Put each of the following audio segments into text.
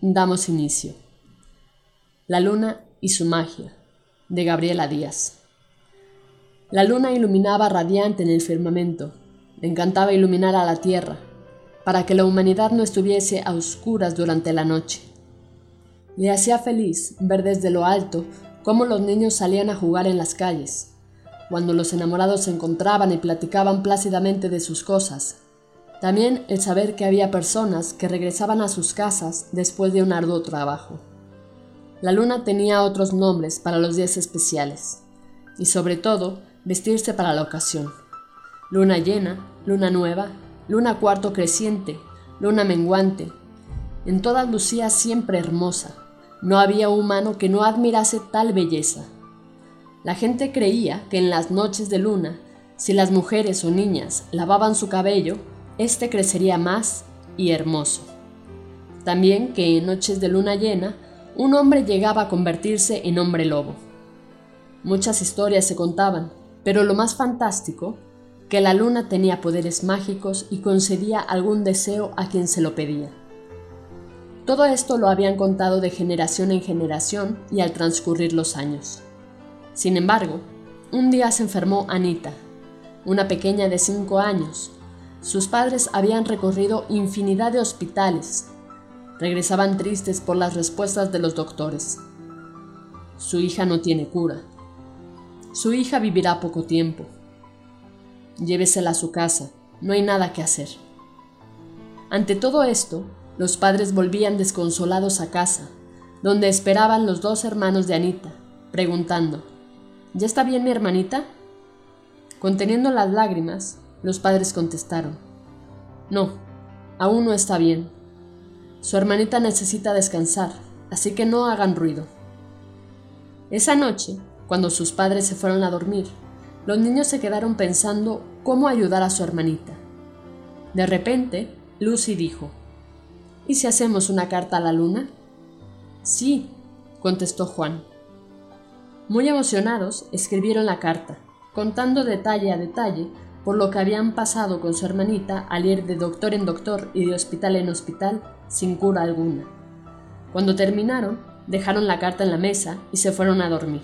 damos inicio. La luna y su magia, de Gabriela Díaz. La luna iluminaba radiante en el firmamento, le encantaba iluminar a la tierra, para que la humanidad no estuviese a oscuras durante la noche. Le hacía feliz ver desde lo alto cómo los niños salían a jugar en las calles, cuando los enamorados se encontraban y platicaban plácidamente de sus cosas, también el saber que había personas que regresaban a sus casas después de un arduo trabajo. La luna tenía otros nombres para los días especiales, y sobre todo vestirse para la ocasión. Luna llena, luna nueva, luna cuarto creciente, luna menguante. En todas lucía siempre hermosa. No había humano que no admirase tal belleza. La gente creía que en las noches de luna, si las mujeres o niñas lavaban su cabello, este crecería más y hermoso. También que en noches de luna llena, un hombre llegaba a convertirse en hombre lobo. Muchas historias se contaban, pero lo más fantástico, que la luna tenía poderes mágicos y concedía algún deseo a quien se lo pedía. Todo esto lo habían contado de generación en generación y al transcurrir los años. Sin embargo, un día se enfermó Anita, una pequeña de cinco años, sus padres habían recorrido infinidad de hospitales. Regresaban tristes por las respuestas de los doctores. Su hija no tiene cura. Su hija vivirá poco tiempo. Llévesela a su casa, no hay nada que hacer. Ante todo esto, los padres volvían desconsolados a casa, donde esperaban los dos hermanos de Anita, preguntando, ¿Ya está bien mi hermanita? Conteniendo las lágrimas, los padres contestaron, No, aún no está bien. Su hermanita necesita descansar, así que no hagan ruido. Esa noche, cuando sus padres se fueron a dormir, los niños se quedaron pensando cómo ayudar a su hermanita. De repente, Lucy dijo, ¿Y si hacemos una carta a la luna? Sí, contestó Juan. Muy emocionados, escribieron la carta, contando detalle a detalle por lo que habían pasado con su hermanita al ir de doctor en doctor y de hospital en hospital sin cura alguna. Cuando terminaron, dejaron la carta en la mesa y se fueron a dormir.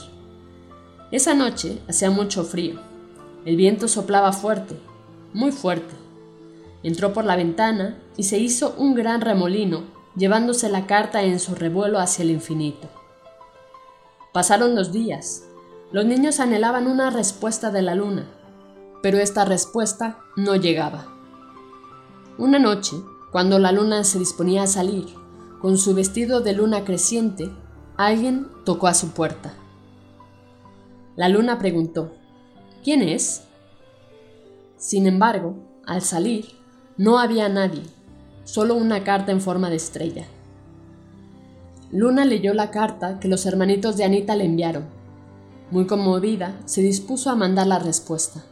Esa noche hacía mucho frío. El viento soplaba fuerte, muy fuerte. Entró por la ventana y se hizo un gran remolino, llevándose la carta en su revuelo hacia el infinito. Pasaron los días. Los niños anhelaban una respuesta de la luna, pero esta respuesta no llegaba. Una noche, cuando la luna se disponía a salir, con su vestido de luna creciente, alguien tocó a su puerta. La luna preguntó, ¿quién es? Sin embargo, al salir, no había nadie, solo una carta en forma de estrella. Luna leyó la carta que los hermanitos de Anita le enviaron. Muy conmovida, se dispuso a mandar la respuesta.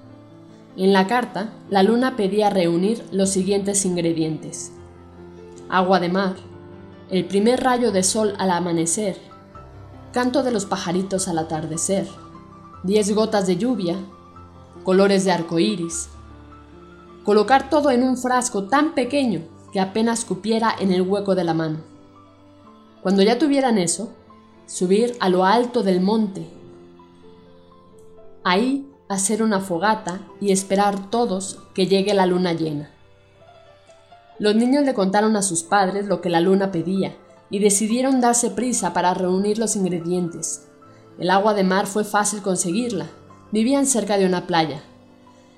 En la carta, la luna pedía reunir los siguientes ingredientes. Agua de mar, el primer rayo de sol al amanecer, canto de los pajaritos al atardecer, diez gotas de lluvia, colores de arco iris. Colocar todo en un frasco tan pequeño que apenas cupiera en el hueco de la mano. Cuando ya tuvieran eso, subir a lo alto del monte. Ahí hacer una fogata y esperar todos que llegue la luna llena. Los niños le contaron a sus padres lo que la luna pedía y decidieron darse prisa para reunir los ingredientes. El agua de mar fue fácil conseguirla. Vivían cerca de una playa.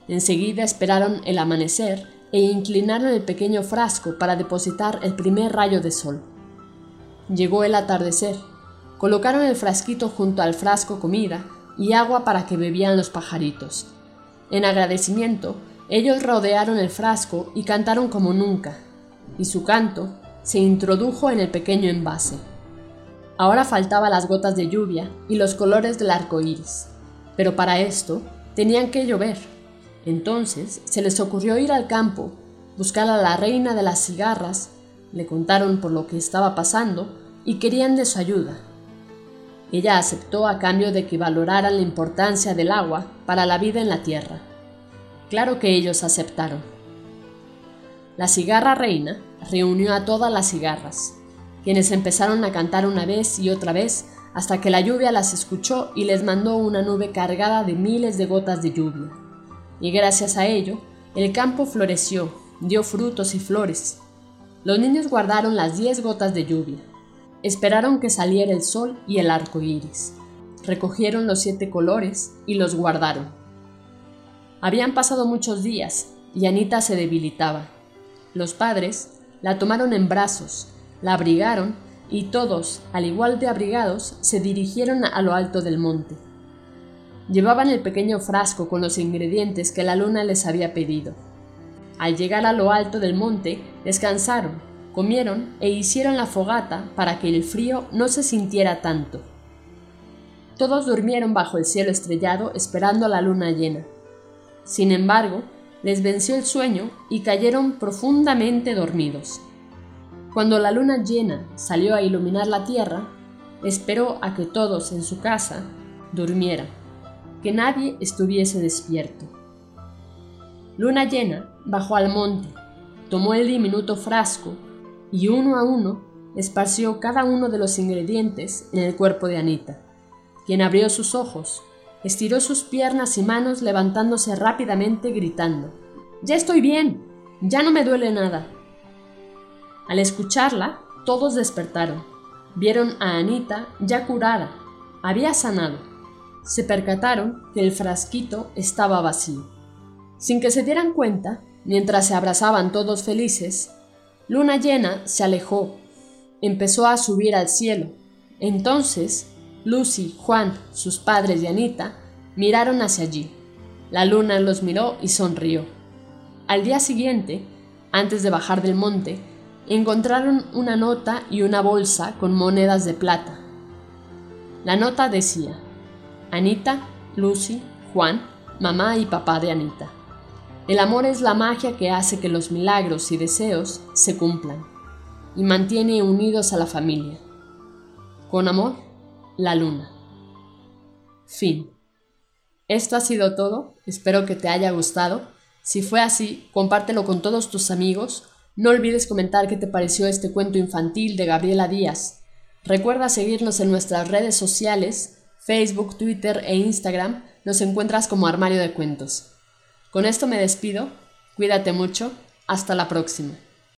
Enseguida esperaron el amanecer e inclinaron el pequeño frasco para depositar el primer rayo de sol. Llegó el atardecer. Colocaron el frasquito junto al frasco comida y agua para que bebían los pajaritos. En agradecimiento, ellos rodearon el frasco y cantaron como nunca, y su canto se introdujo en el pequeño envase. Ahora faltaban las gotas de lluvia y los colores del arco iris, pero para esto tenían que llover. Entonces se les ocurrió ir al campo, buscar a la reina de las cigarras, le contaron por lo que estaba pasando y querían de su ayuda. Ella aceptó a cambio de que valoraran la importancia del agua para la vida en la tierra. Claro que ellos aceptaron. La cigarra reina reunió a todas las cigarras, quienes empezaron a cantar una vez y otra vez hasta que la lluvia las escuchó y les mandó una nube cargada de miles de gotas de lluvia. Y gracias a ello, el campo floreció, dio frutos y flores. Los niños guardaron las diez gotas de lluvia, Esperaron que saliera el sol y el arco iris. Recogieron los siete colores y los guardaron. Habían pasado muchos días y Anita se debilitaba. Los padres la tomaron en brazos, la abrigaron y todos, al igual de abrigados, se dirigieron a lo alto del monte. Llevaban el pequeño frasco con los ingredientes que la luna les había pedido. Al llegar a lo alto del monte, descansaron comieron e hicieron la fogata para que el frío no se sintiera tanto. Todos durmieron bajo el cielo estrellado esperando la luna llena. Sin embargo, les venció el sueño y cayeron profundamente dormidos. Cuando la luna llena salió a iluminar la tierra, esperó a que todos en su casa durmieran, que nadie estuviese despierto. Luna llena bajó al monte, tomó el diminuto frasco y uno a uno esparció cada uno de los ingredientes en el cuerpo de Anita, quien abrió sus ojos, estiró sus piernas y manos levantándose rápidamente gritando, Ya estoy bien, ya no me duele nada. Al escucharla, todos despertaron. Vieron a Anita ya curada, había sanado. Se percataron que el frasquito estaba vacío. Sin que se dieran cuenta, mientras se abrazaban todos felices, Luna llena se alejó, empezó a subir al cielo. Entonces, Lucy, Juan, sus padres y Anita miraron hacia allí. La luna los miró y sonrió. Al día siguiente, antes de bajar del monte, encontraron una nota y una bolsa con monedas de plata. La nota decía, Anita, Lucy, Juan, mamá y papá de Anita. El amor es la magia que hace que los milagros y deseos se cumplan y mantiene unidos a la familia. Con amor, la luna. Fin. Esto ha sido todo, espero que te haya gustado. Si fue así, compártelo con todos tus amigos. No olvides comentar qué te pareció este cuento infantil de Gabriela Díaz. Recuerda seguirnos en nuestras redes sociales, Facebook, Twitter e Instagram. Nos encuentras como Armario de Cuentos. Con esto me despido, cuídate mucho, hasta la próxima.